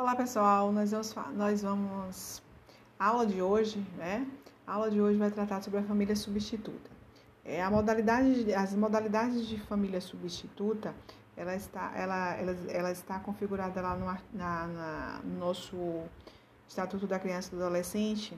Olá pessoal, nós vamos, nós vamos a aula de hoje, né? A aula de hoje vai tratar sobre a família substituta. É a modalidade, as modalidades de família substituta, ela está, ela, ela, ela está configurada lá no, na, na, no nosso Estatuto da Criança e do Adolescente,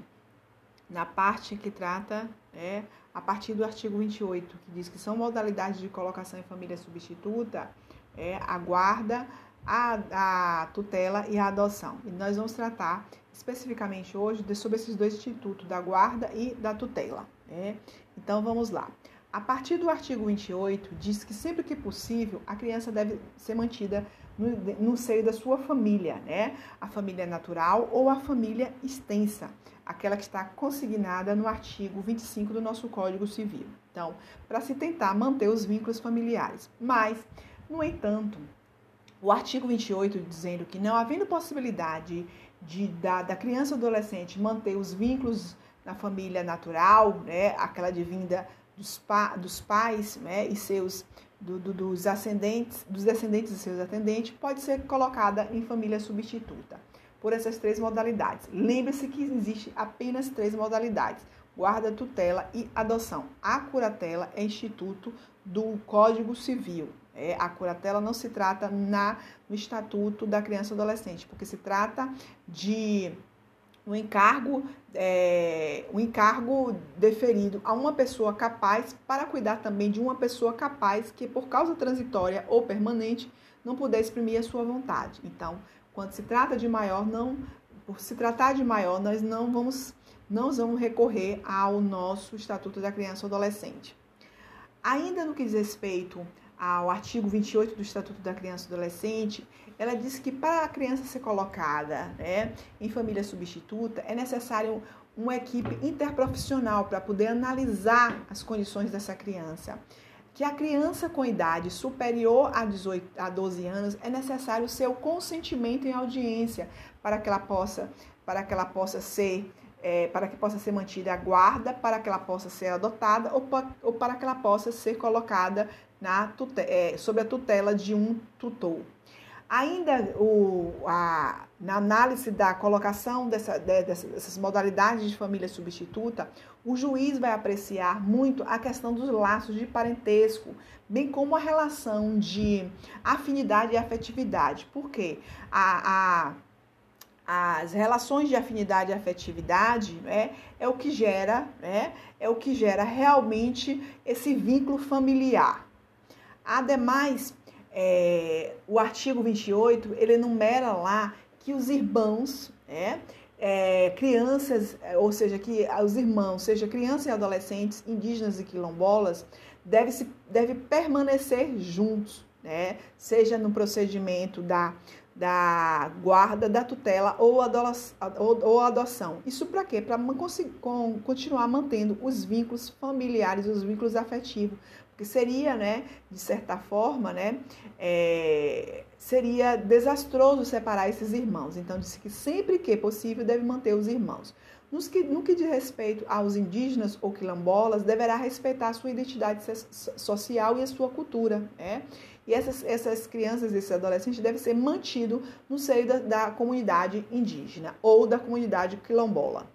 na parte que trata, é, a partir do artigo 28, que diz que são modalidades de colocação em família substituta, é, a guarda, a, a tutela e a adoção. E nós vamos tratar especificamente hoje de, sobre esses dois institutos, da guarda e da tutela. Né? Então vamos lá. A partir do artigo 28, diz que sempre que possível a criança deve ser mantida no, no seio da sua família, né? A família natural ou a família extensa, aquela que está consignada no artigo 25 do nosso Código Civil. Então, para se tentar manter os vínculos familiares. Mas, no entanto, o artigo 28 dizendo que não havendo possibilidade de, da, da criança ou adolescente manter os vínculos na família natural, né, aquela de vinda dos, pa, dos pais né, e seus do, do, dos ascendentes, dos descendentes de seus atendentes, pode ser colocada em família substituta por essas três modalidades. Lembre-se que existe apenas três modalidades: guarda, tutela e adoção. A curatela é instituto do Código Civil, é, a curatela não se trata na, no Estatuto da Criança e Adolescente, porque se trata de um encargo, é, um encargo deferido a uma pessoa capaz para cuidar também de uma pessoa capaz que, por causa transitória ou permanente, não puder exprimir a sua vontade. Então, quando se trata de maior, não, por se tratar de maior, nós não vamos, não vamos recorrer ao nosso Estatuto da Criança e Adolescente. Ainda no que diz respeito ao artigo 28 do Estatuto da Criança e Adolescente, ela diz que para a criança ser colocada né, em família substituta, é necessário uma equipe interprofissional para poder analisar as condições dessa criança. Que a criança com idade superior a, 18, a 12 anos é necessário seu consentimento em audiência para que ela possa, para que ela possa ser é, para que possa ser mantida a guarda, para que ela possa ser adotada ou, pa, ou para que ela possa ser colocada na é, sob a tutela de um tutor. Ainda o, a, na análise da colocação dessa, dessas modalidades de família substituta, o juiz vai apreciar muito a questão dos laços de parentesco, bem como a relação de afinidade e afetividade. Por quê? A, a as relações de afinidade e afetividade né, é o que gera, né, é o que gera realmente esse vínculo familiar. Ademais, é, o artigo 28, ele enumera lá que os irmãos, né, é, crianças, ou seja, que os irmãos, seja crianças e adolescentes, indígenas e quilombolas, deve, se, deve permanecer juntos, né, seja no procedimento da da guarda, da tutela ou, adoção. Isso para quê? Para continuar mantendo os vínculos familiares, os vínculos afetivos. Porque seria, né, de certa forma, né, é, seria desastroso separar esses irmãos. Então, disse que sempre que possível deve manter os irmãos. Nos que, no que diz respeito aos indígenas ou quilombolas, deverá respeitar a sua identidade social e a sua cultura. Né? E essas, essas crianças, esses adolescentes devem ser mantidos no seio da, da comunidade indígena ou da comunidade quilombola.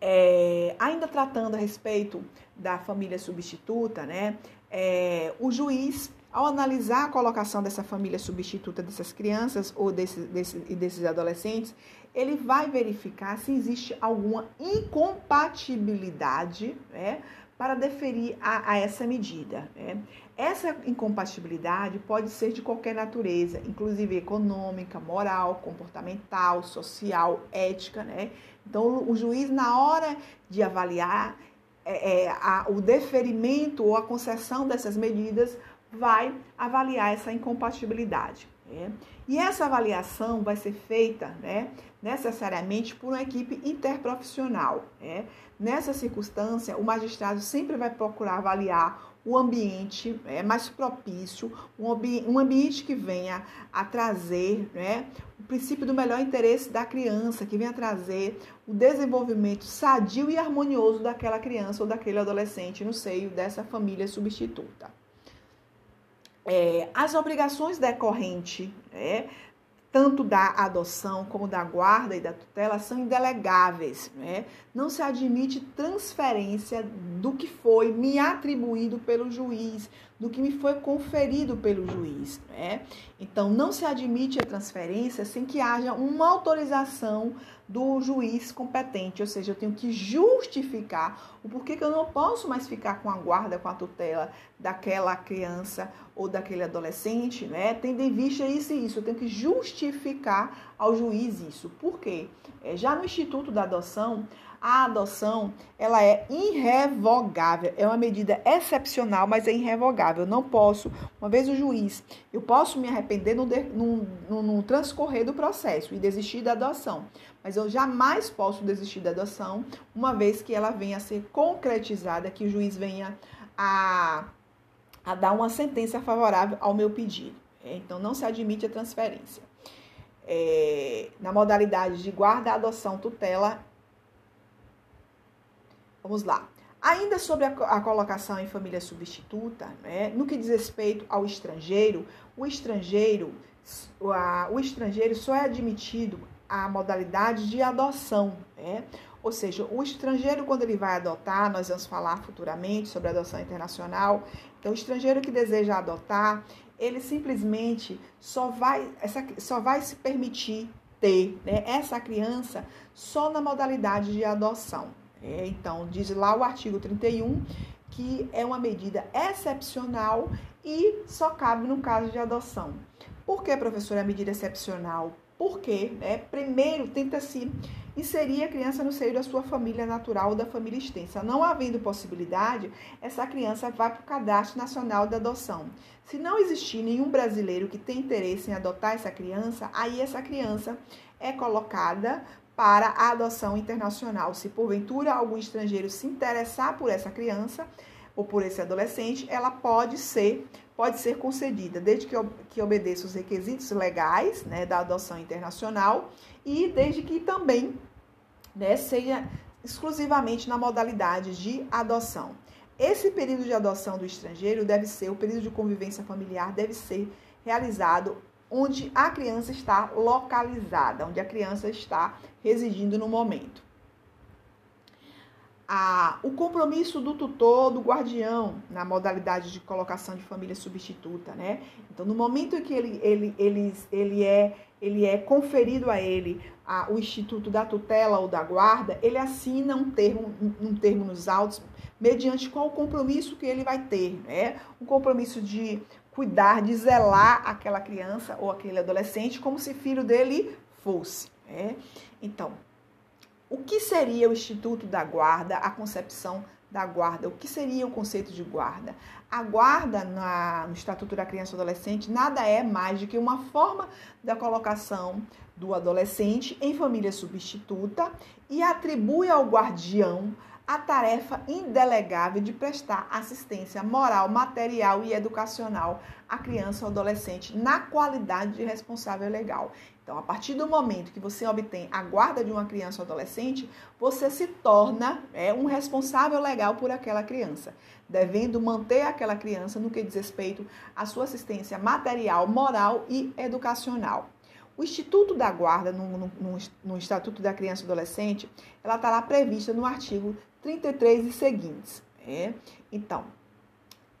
É, ainda tratando a respeito da família substituta, né, é, o juiz, ao analisar a colocação dessa família substituta dessas crianças ou desse, desse, e desses adolescentes, ele vai verificar se existe alguma incompatibilidade né, para deferir a, a essa medida. Né? Essa incompatibilidade pode ser de qualquer natureza, inclusive econômica, moral, comportamental, social, ética. Né? Então, o juiz, na hora de avaliar é, é, a, o deferimento ou a concessão dessas medidas, vai avaliar essa incompatibilidade. Né? E essa avaliação vai ser feita né, necessariamente por uma equipe interprofissional. Né? Nessa circunstância, o magistrado sempre vai procurar avaliar o ambiente é, mais propício, um, um ambiente que venha a trazer né, o princípio do melhor interesse da criança, que venha a trazer o desenvolvimento sadio e harmonioso daquela criança ou daquele adolescente no seio dessa família substituta. É, as obrigações decorrentes, né, tanto da adoção como da guarda e da tutela, são indelegáveis. Né? Não se admite transferência do que foi me atribuído pelo juiz, do que me foi conferido pelo juiz. Né? Então, não se admite a transferência sem que haja uma autorização do juiz competente, ou seja, eu tenho que justificar o porquê que eu não posso mais ficar com a guarda, com a tutela daquela criança ou daquele adolescente, né? Tendo em vista isso e isso, eu tenho que justificar ao juiz isso. Por quê? É, já no Instituto da Adoção, a adoção ela é irrevogável, é uma medida excepcional, mas é irrevogável. Eu não posso, uma vez o juiz, eu posso me arrepender no, no, no, no transcorrer do processo e desistir da adoção, mas eu jamais posso desistir da adoção, uma vez que ela venha a ser concretizada, que o juiz venha a, a dar uma sentença favorável ao meu pedido. Então, não se admite a transferência. É, na modalidade de guarda, adoção, tutela Vamos lá. Ainda sobre a, a colocação em família substituta, né, no que diz respeito ao estrangeiro, o estrangeiro, a, o estrangeiro só é admitido a modalidade de adoção, né? Ou seja, o estrangeiro, quando ele vai adotar, nós vamos falar futuramente sobre adoção internacional. Então, o estrangeiro que deseja adotar, ele simplesmente só vai, essa, só vai se permitir ter né, essa criança só na modalidade de adoção. É, então, diz lá o artigo 31 que é uma medida excepcional e só cabe no caso de adoção. Por que, professora, é medida excepcional? Porque, né, primeiro, tenta-se inserir a criança no seio da sua família natural ou da família extensa. Não havendo possibilidade, essa criança vai para o Cadastro Nacional de Adoção. Se não existir nenhum brasileiro que tenha interesse em adotar essa criança, aí essa criança é colocada para a adoção internacional. Se porventura algum estrangeiro se interessar por essa criança ou por esse adolescente, ela pode ser pode ser concedida, desde que, que obedeça os requisitos legais né, da adoção internacional e desde que também né, seja exclusivamente na modalidade de adoção. Esse período de adoção do estrangeiro deve ser, o período de convivência familiar deve ser realizado onde a criança está localizada, onde a criança está residindo no momento. O compromisso do tutor, do guardião, na modalidade de colocação de família substituta, né? Então, no momento em que ele, ele, ele, ele, é, ele é conferido a ele a, o instituto da tutela ou da guarda, ele assina um termo, um termo nos autos, mediante qual compromisso que ele vai ter, né? Um compromisso de cuidar, de zelar aquela criança ou aquele adolescente como se filho dele fosse. Né? Então, o que seria o Instituto da Guarda, a concepção da guarda? O que seria o conceito de guarda? A guarda na, no Estatuto da Criança e Adolescente nada é mais do que uma forma da colocação do adolescente em família substituta e atribui ao guardião a tarefa indelegável de prestar assistência moral, material e educacional à criança ou adolescente na qualidade de responsável legal. Então, a partir do momento que você obtém a guarda de uma criança ou adolescente, você se torna é, um responsável legal por aquela criança, devendo manter aquela criança no que diz respeito à sua assistência material, moral e educacional. O Instituto da Guarda, no, no, no, Estatuto da Criança e Adolescente, ela está lá prevista no artigo 33 e seguintes. É? Então,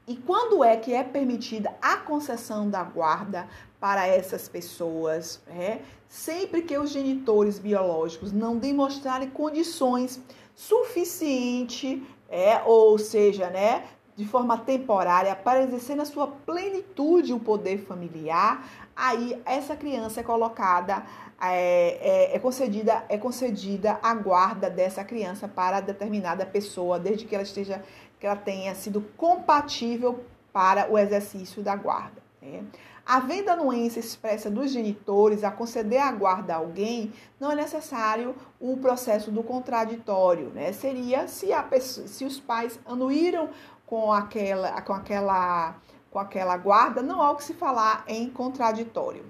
e quando é que é permitida a concessão da guarda para essas pessoas? É? Sempre que os genitores biológicos não demonstrarem condições suficientes, é, ou seja, né, de forma temporária, para exercer na sua plenitude o poder familiar, aí essa criança é colocada é, é, é, concedida é concedida a guarda dessa criança para determinada pessoa, desde que ela esteja que ela tenha sido compatível para o exercício da guarda. Né? Havendo anuência expressa dos genitores a conceder a guarda a alguém, não é necessário o processo do contraditório, né? Seria se, a pessoa, se os pais anuíram com aquela, com aquela, com aquela guarda, não há o que se falar em contraditório.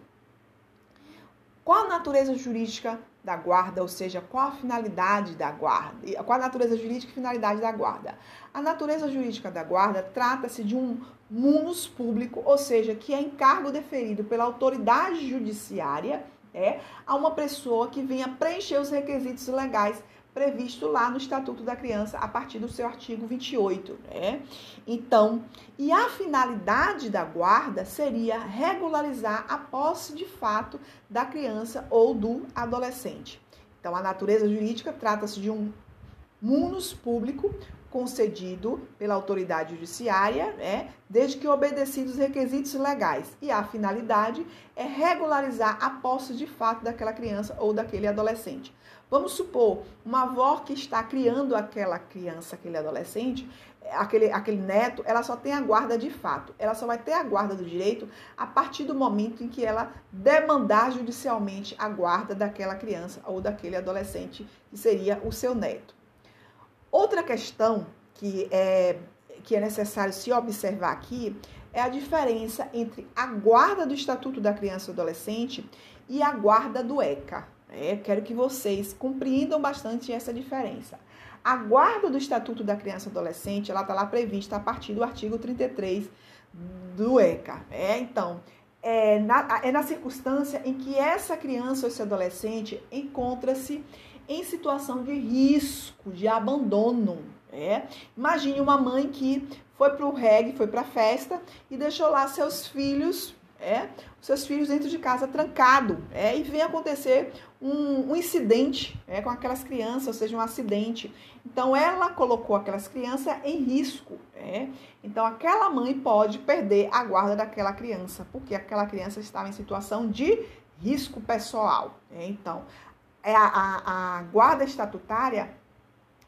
Qual a natureza jurídica da guarda, ou seja, qual a finalidade da guarda? Qual a natureza jurídica e finalidade da guarda? A natureza jurídica da guarda trata-se de um munus público, ou seja, que é encargo deferido pela autoridade judiciária é, a uma pessoa que venha preencher os requisitos legais previsto lá no Estatuto da Criança a partir do seu artigo 28, né? Então, e a finalidade da guarda seria regularizar a posse de fato da criança ou do adolescente. Então, a natureza jurídica trata-se de um munus público concedido pela autoridade judiciária, né, desde que obedecidos os requisitos legais. E a finalidade é regularizar a posse de fato daquela criança ou daquele adolescente. Vamos supor, uma avó que está criando aquela criança, aquele adolescente, aquele, aquele neto, ela só tem a guarda de fato. Ela só vai ter a guarda do direito a partir do momento em que ela demandar judicialmente a guarda daquela criança ou daquele adolescente, que seria o seu neto. Outra questão que é, que é necessário se observar aqui é a diferença entre a guarda do Estatuto da Criança e do Adolescente e a guarda do ECA. É, quero que vocês compreendam bastante essa diferença. A guarda do Estatuto da Criança e Adolescente, ela está lá prevista a partir do artigo 33 do ECA. É, então, é na, é na circunstância em que essa criança ou esse adolescente encontra-se em situação de risco, de abandono. É. Imagine uma mãe que foi para o reggae, foi para a festa e deixou lá seus filhos, é, seus filhos dentro de casa trancado, é, e vem acontecer um, um incidente é, com aquelas crianças, ou seja, um acidente. Então ela colocou aquelas crianças em risco, é. Então aquela mãe pode perder a guarda daquela criança, porque aquela criança estava em situação de risco pessoal. É. Então é a, a, a guarda estatutária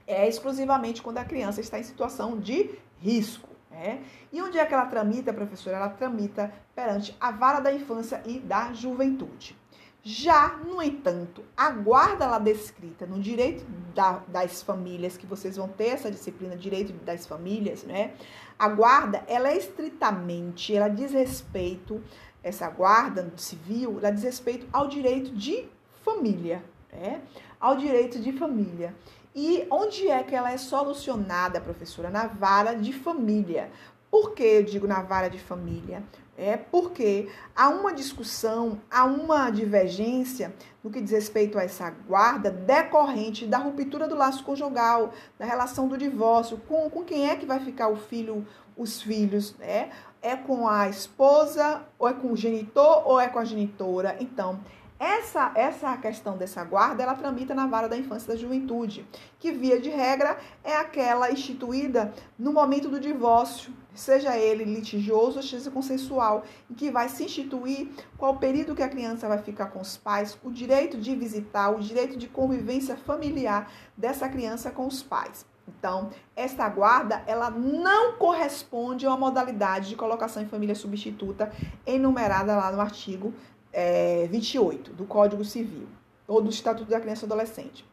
é exclusivamente quando a criança está em situação de risco. Né? E onde é que ela tramita, professora? Ela tramita perante a vara da infância e da juventude. Já, no entanto, a guarda lá descrita no direito da, das famílias, que vocês vão ter essa disciplina, direito das famílias, né? A guarda, ela é estritamente, ela diz respeito, essa guarda civil, ela diz respeito ao direito de família, né? ao direito de família. E onde é que ela é solucionada, professora? Na vara de família. Por que eu digo na vara de família? É porque há uma discussão, há uma divergência no que diz respeito a essa guarda decorrente da ruptura do laço conjugal, da relação do divórcio, com, com quem é que vai ficar o filho, os filhos, né? É com a esposa, ou é com o genitor, ou é com a genitora. Então, essa, essa questão dessa guarda, ela tramita na vara da infância e da juventude, que via de regra é aquela instituída no momento do divórcio, seja ele litigioso ou seja consensual, em que vai se instituir qual período que a criança vai ficar com os pais, o direito de visitar, o direito de convivência familiar dessa criança com os pais. Então, esta guarda, ela não corresponde a uma modalidade de colocação em família substituta enumerada lá no artigo é, 28 do Código Civil ou do Estatuto da Criança e Adolescente.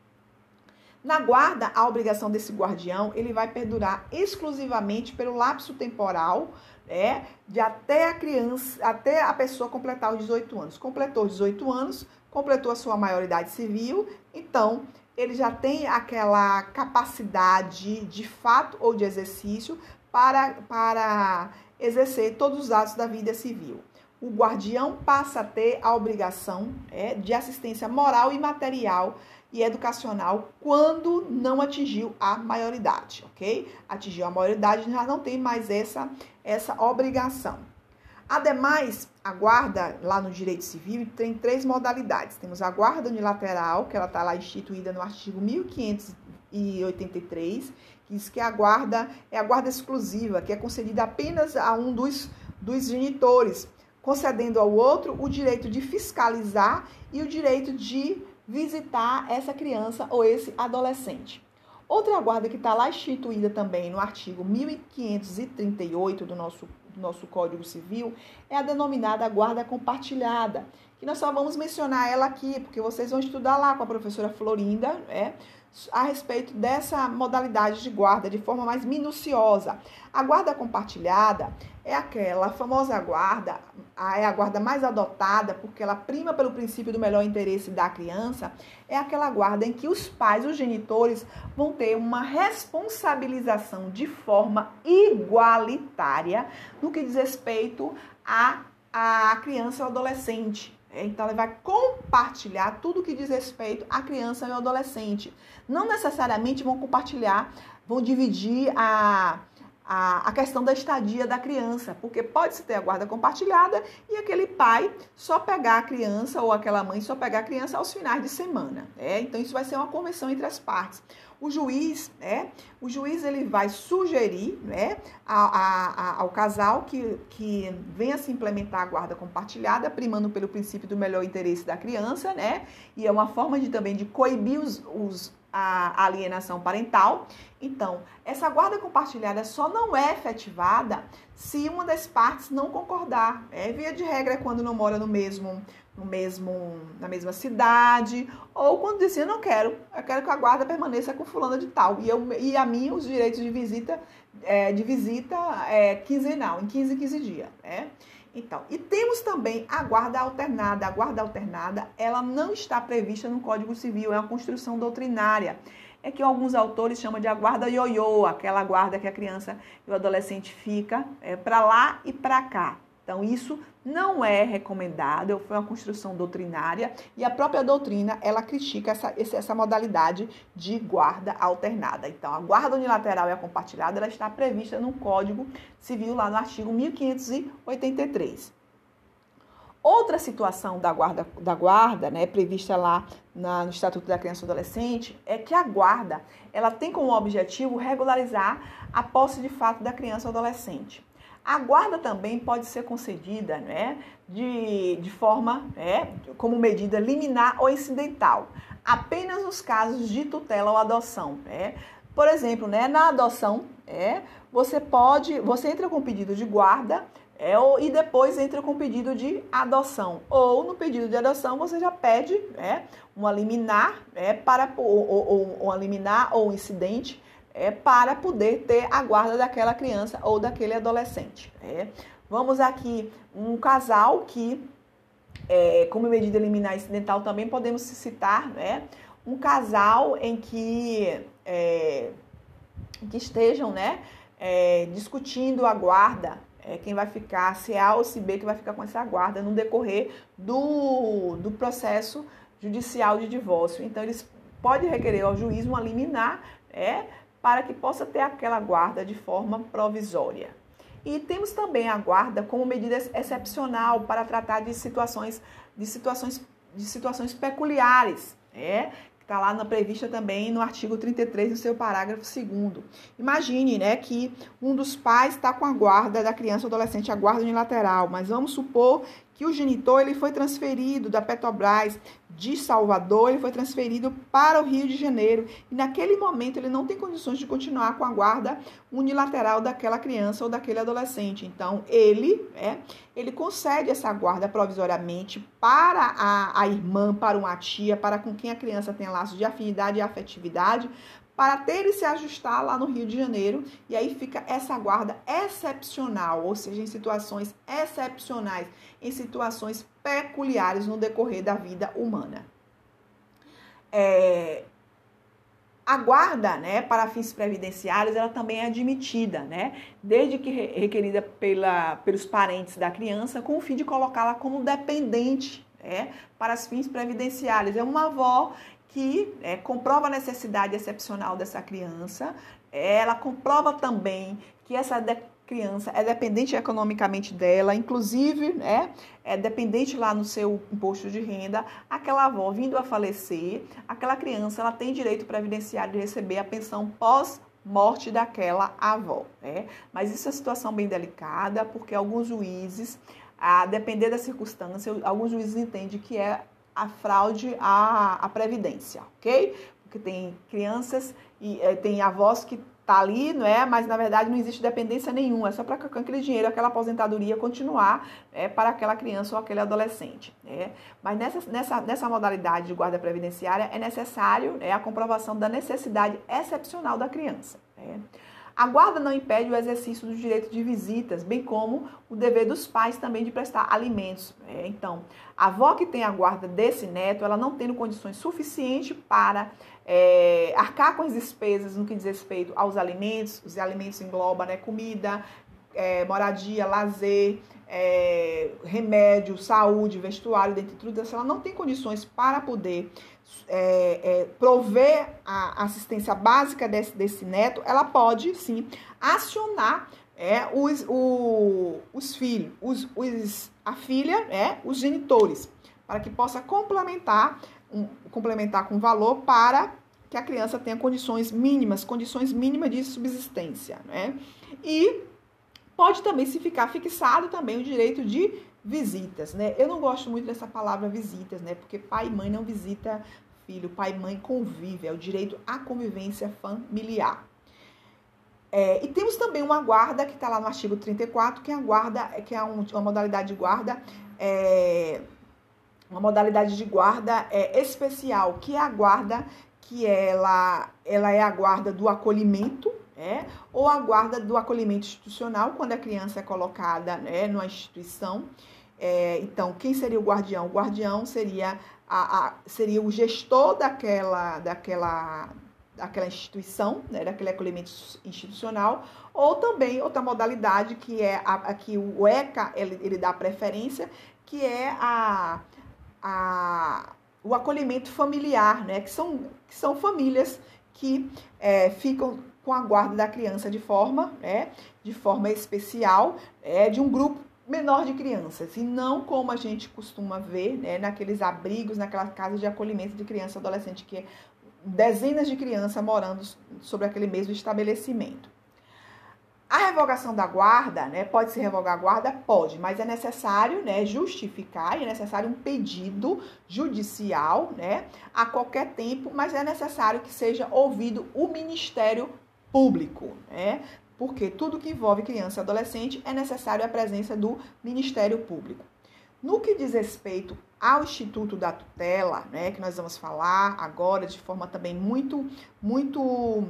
Na guarda, a obrigação desse guardião ele vai perdurar exclusivamente pelo lapso temporal é, de até a criança, até a pessoa completar os 18 anos. Completou os 18 anos, completou a sua maioridade civil, então ele já tem aquela capacidade de fato ou de exercício para, para exercer todos os atos da vida civil o guardião passa a ter a obrigação é, de assistência moral e material e educacional quando não atingiu a maioridade, ok? Atingiu a maioridade, já não tem mais essa, essa obrigação. Ademais, a guarda lá no direito civil tem três modalidades. Temos a guarda unilateral, que ela está lá instituída no artigo 1583, que diz que a guarda é a guarda exclusiva, que é concedida apenas a um dos, dos genitores concedendo ao outro o direito de fiscalizar e o direito de visitar essa criança ou esse adolescente. Outra guarda que está lá instituída também no artigo 1538 do nosso, do nosso Código Civil é a denominada guarda compartilhada, que nós só vamos mencionar ela aqui, porque vocês vão estudar lá com a professora Florinda, é, a respeito dessa modalidade de guarda de forma mais minuciosa. A guarda compartilhada é aquela famosa guarda a, é a guarda mais adotada, porque ela prima pelo princípio do melhor interesse da criança, é aquela guarda em que os pais, os genitores, vão ter uma responsabilização de forma igualitária no que diz respeito à, à criança ou adolescente. Então, ela vai compartilhar tudo que diz respeito à criança e ao adolescente. Não necessariamente vão compartilhar, vão dividir a a, a questão da estadia da criança, porque pode-se ter a guarda compartilhada e aquele pai só pegar a criança ou aquela mãe só pegar a criança aos finais de semana. Né? Então isso vai ser uma convenção entre as partes. O juiz, né? O juiz ele vai sugerir, né, a, a, ao casal que, que venha se implementar a guarda compartilhada, primando pelo princípio do melhor interesse da criança, né? E é uma forma de também de coibir os, os a alienação parental. Então, essa guarda compartilhada só não é efetivada se uma das partes não concordar. É via de regra é quando não mora no mesmo, no mesmo, na mesma cidade, ou quando diz eu não quero, eu quero que a guarda permaneça com fulana de tal. E, eu, e a mim os direitos de visita, é, de visita é, quinzenal, em 15 15 dias. Né? Então, e temos também a guarda alternada. A guarda alternada, ela não está prevista no Código Civil, é uma construção doutrinária. É que alguns autores chamam de a guarda ioiô, aquela guarda que a criança e o adolescente fica é, para lá e para cá. Então, isso não é recomendado, foi uma construção doutrinária e a própria doutrina, ela critica essa, essa modalidade de guarda alternada. Então, a guarda unilateral e a compartilhada, ela está prevista no Código Civil, lá no artigo 1583. Outra situação da guarda, da guarda né, prevista lá na, no Estatuto da Criança e Adolescente, é que a guarda ela tem como objetivo regularizar a posse de fato da criança ou adolescente. A guarda também pode ser concedida né, de, de forma, né, como medida liminar ou incidental, apenas nos casos de tutela ou adoção. Né? Por exemplo, né, na adoção, é, você pode, você entra com pedido de guarda é, e depois entra com pedido de adoção. Ou no pedido de adoção você já pede é, uma liminar é, para ou, ou, ou uma liminar ou um incidente é, para poder ter a guarda daquela criança ou daquele adolescente. É. Vamos aqui, um casal que, é, como medida liminar incidental, também podemos citar, né? Um casal em que, é, que estejam, né? É, discutindo a guarda, é, quem vai ficar, se A ou se B que vai ficar com essa guarda no decorrer do, do processo judicial de divórcio. Então, eles podem requerer ao juiz uma liminar, é, para que possa ter aquela guarda de forma provisória. E temos também a guarda como medida excepcional para tratar de situações de situações de situações peculiares, é, está lá na prevista também no artigo 33, no seu parágrafo 2 Imagine, né, que um dos pais está com a guarda da criança ou adolescente, a guarda unilateral, mas vamos supor que o genitor ele foi transferido da Petrobras de Salvador, ele foi transferido para o Rio de Janeiro e naquele momento ele não tem condições de continuar com a guarda unilateral daquela criança ou daquele adolescente. Então ele, é, ele concede essa guarda provisoriamente para a, a irmã, para uma tia, para com quem a criança tem laços de afinidade e afetividade, para ter e se ajustar lá no Rio de Janeiro. E aí fica essa guarda excepcional, ou seja, em situações excepcionais, em situações peculiares no decorrer da vida humana. É, a guarda, né, para fins previdenciários, ela também é admitida, né, desde que requerida pela, pelos parentes da criança, com o fim de colocá-la como dependente, né, para os fins previdenciários. É uma avó que é, comprova a necessidade excepcional dessa criança, ela comprova também que essa criança é dependente economicamente dela, inclusive né, é dependente lá no seu imposto de renda, aquela avó vindo a falecer, aquela criança ela tem direito previdenciário de receber a pensão pós morte daquela avó, né? Mas isso é uma situação bem delicada, porque alguns juízes, a depender da circunstância, alguns juízes entendem que é a fraude à, à previdência, ok? Porque tem crianças e é, tem avós que tá ali, não é? Mas na verdade não existe dependência nenhuma, é só para aquele dinheiro, aquela aposentadoria continuar é, para aquela criança ou aquele adolescente. Né? Mas nessa, nessa, nessa modalidade de guarda previdenciária é necessário é, a comprovação da necessidade excepcional da criança. Né? A guarda não impede o exercício do direito de visitas, bem como o dever dos pais também de prestar alimentos. É, então, a avó que tem a guarda desse neto, ela não tendo condições suficientes para é, arcar com as despesas no que diz respeito aos alimentos, os alimentos englobam né, comida, é, moradia, lazer, é, remédio, saúde, vestuário, dentre tudo isso, ela não tem condições para poder é, é, prover a assistência básica desse, desse neto, ela pode sim acionar é, os, o, os filhos, os, os, a filha, é, os genitores, para que possa complementar, um, complementar com valor para que a criança tenha condições mínimas, condições mínimas de subsistência. Né? E pode também se ficar fixado também o direito de visitas, né? Eu não gosto muito dessa palavra visitas, né? Porque pai e mãe não visita filho, pai e mãe convive, é o direito à convivência familiar. É, e temos também uma guarda que está lá no artigo 34, que é a guarda, que é um, uma modalidade de guarda, é, uma modalidade de guarda é, especial, que é a guarda que ela, ela é a guarda do acolhimento, é, ou a guarda do acolhimento institucional, quando a criança é colocada né, numa instituição. É, então, quem seria o guardião? O guardião seria a, a, seria o gestor daquela, daquela, daquela instituição, né, daquele acolhimento institucional, ou também outra modalidade que é a, a que o ECA ele, ele dá preferência, que é a, a, o acolhimento familiar, né, que, são, que são famílias que é, ficam com a guarda da criança de forma, né, de forma especial, é, de um grupo menor de crianças, e não como a gente costuma ver né, naqueles abrigos, naquelas casas de acolhimento de criança e adolescente, que é dezenas de crianças morando sobre aquele mesmo estabelecimento. A revogação da guarda, né, pode se revogar a guarda? Pode, mas é necessário né, justificar, é necessário um pedido judicial né, a qualquer tempo, mas é necessário que seja ouvido o Ministério Público. Né? Porque tudo que envolve criança e adolescente é necessário a presença do Ministério Público. No que diz respeito ao Instituto da Tutela, né, que nós vamos falar agora de forma também muito, muito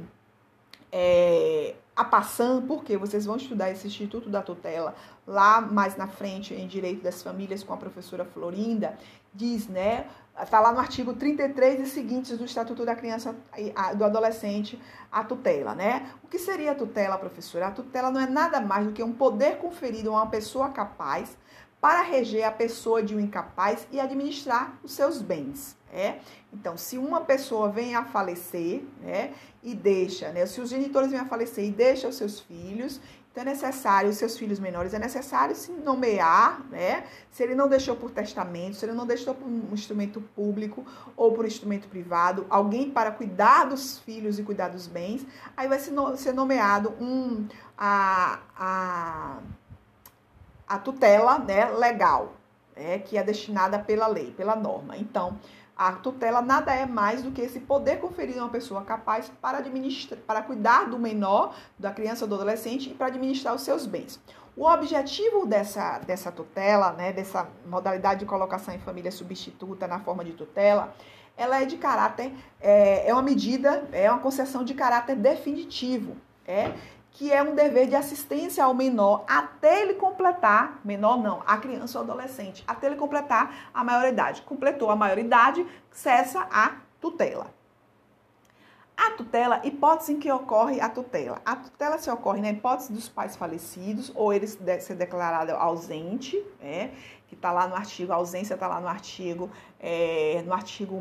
é, a passando, porque vocês vão estudar esse Instituto da Tutela lá mais na frente em Direito das Famílias com a professora Florinda, diz, né, Está lá no artigo 33 e seguintes do Estatuto da Criança e do Adolescente, a tutela, né? O que seria a tutela, professora? A tutela não é nada mais do que um poder conferido a uma pessoa capaz para reger a pessoa de um incapaz e administrar os seus bens. É? Então, se uma pessoa vem a falecer, né, e deixa, né, se os genitores vêm a falecer e deixam os seus filhos, então é necessário, os seus filhos menores, é necessário se nomear, né? Se ele não deixou por testamento, se ele não deixou por um instrumento público ou por instrumento privado, alguém para cuidar dos filhos e cuidar dos bens, aí vai ser nomeado um, a, a, a tutela né, legal, né, que é destinada pela lei, pela norma. Então, a tutela nada é mais do que esse poder conferido a uma pessoa capaz para administrar, para cuidar do menor, da criança ou do adolescente e para administrar os seus bens. O objetivo dessa, dessa tutela, né, dessa modalidade de colocação em família substituta na forma de tutela, ela é de caráter, é, é uma medida, é uma concessão de caráter definitivo. É, que é um dever de assistência ao menor até ele completar, menor não, a criança ou adolescente, até ele completar a maioridade. Completou a maioridade, cessa a tutela. A tutela, hipótese em que ocorre a tutela. A tutela se ocorre na hipótese dos pais falecidos ou eles ser declarado ausente, né? que está lá no artigo, a ausência está lá no artigo, é, no artigo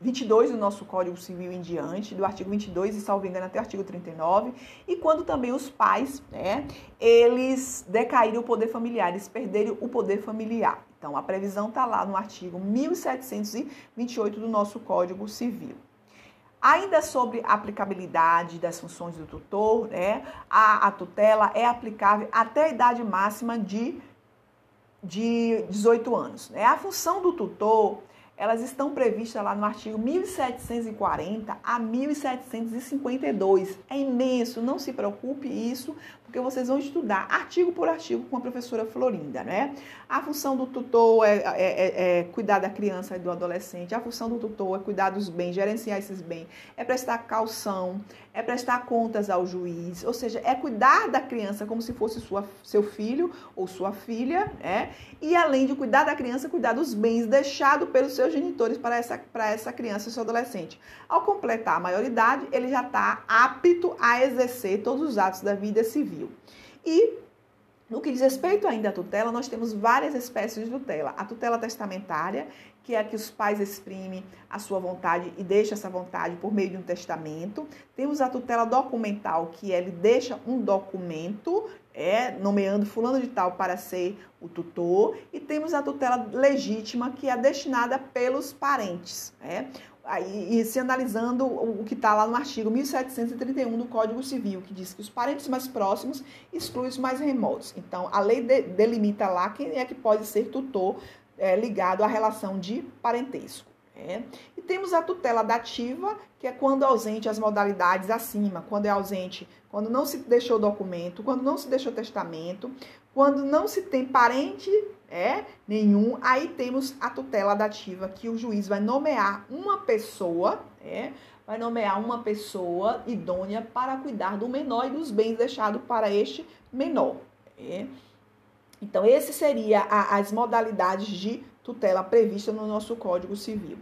22 do nosso Código Civil em diante, do artigo 22 e, salvo engano, até o artigo 39, e quando também os pais, né, eles decaírem o poder familiar, eles perderem o poder familiar. Então, a previsão está lá no artigo 1728 do nosso Código Civil. Ainda sobre a aplicabilidade das funções do tutor, né, a, a tutela é aplicável até a idade máxima de, de 18 anos. Né? A função do tutor elas estão previstas lá no artigo 1740 a 1752. É imenso, não se preocupe isso, porque vocês vão estudar artigo por artigo com a professora Florinda, né? A função do tutor é, é, é, é, cuidar da criança e do adolescente, a função do tutor é cuidar dos bens, gerenciar esses bens, é prestar calção, é prestar contas ao juiz, ou seja, é cuidar da criança como se fosse sua, seu filho ou sua filha, né? E além de cuidar da criança, cuidar dos bens deixados pelos seus genitores para essa, para essa criança e seu adolescente. Ao completar a maioridade, ele já está apto a exercer todos os atos da vida civil. E no que diz respeito ainda à tutela, nós temos várias espécies de tutela. A tutela testamentária, que é a que os pais exprimem a sua vontade e deixam essa vontade por meio de um testamento. Temos a tutela documental, que ele deixa um documento, é, nomeando fulano de tal para ser o tutor. E temos a tutela legítima, que é destinada pelos parentes. É e, se analisando o que está lá no artigo 1731 do Código Civil, que diz que os parentes mais próximos excluem os mais remotos. Então, a lei de, delimita lá quem é que pode ser tutor é, ligado à relação de parentesco. É. Temos a tutela dativa, que é quando ausente as modalidades acima, quando é ausente, quando não se deixou documento, quando não se deixou testamento, quando não se tem parente é nenhum, aí temos a tutela dativa, que o juiz vai nomear uma pessoa, é, vai nomear uma pessoa idônea para cuidar do menor e dos bens deixados para este menor. É. Então, esse seria a, as modalidades de tutela prevista no nosso Código Civil.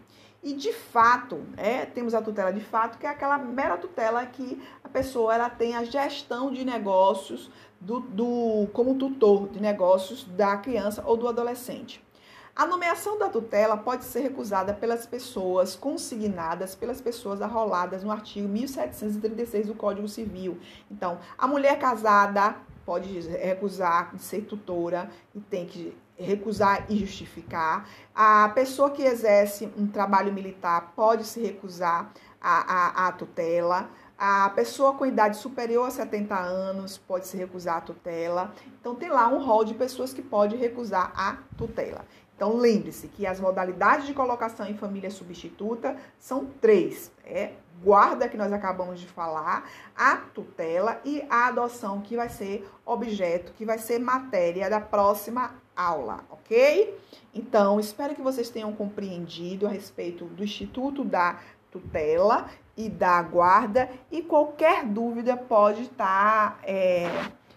E de fato, é, temos a tutela de fato, que é aquela mera tutela que a pessoa ela tem a gestão de negócios do, do, como tutor de negócios da criança ou do adolescente. A nomeação da tutela pode ser recusada pelas pessoas consignadas, pelas pessoas arroladas no artigo 1736 do Código Civil. Então, a mulher casada pode recusar de ser tutora e tem que recusar e justificar. A pessoa que exerce um trabalho militar pode se recusar à, à, à tutela. A pessoa com idade superior a 70 anos pode se recusar a tutela. Então, tem lá um rol de pessoas que pode recusar a tutela. Então, lembre-se que as modalidades de colocação em família substituta são três: é guarda, que nós acabamos de falar, a tutela e a adoção, que vai ser objeto, que vai ser matéria da próxima aula, ok? Então, espero que vocês tenham compreendido a respeito do Instituto da Tutela e da Guarda e qualquer dúvida pode estar é,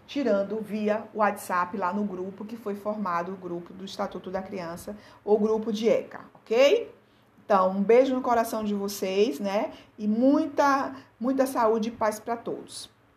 tirando via WhatsApp lá no grupo que foi formado o grupo do Estatuto da Criança ou grupo de ECA, ok? Então, um beijo no coração de vocês, né? E muita, muita saúde e paz para todos.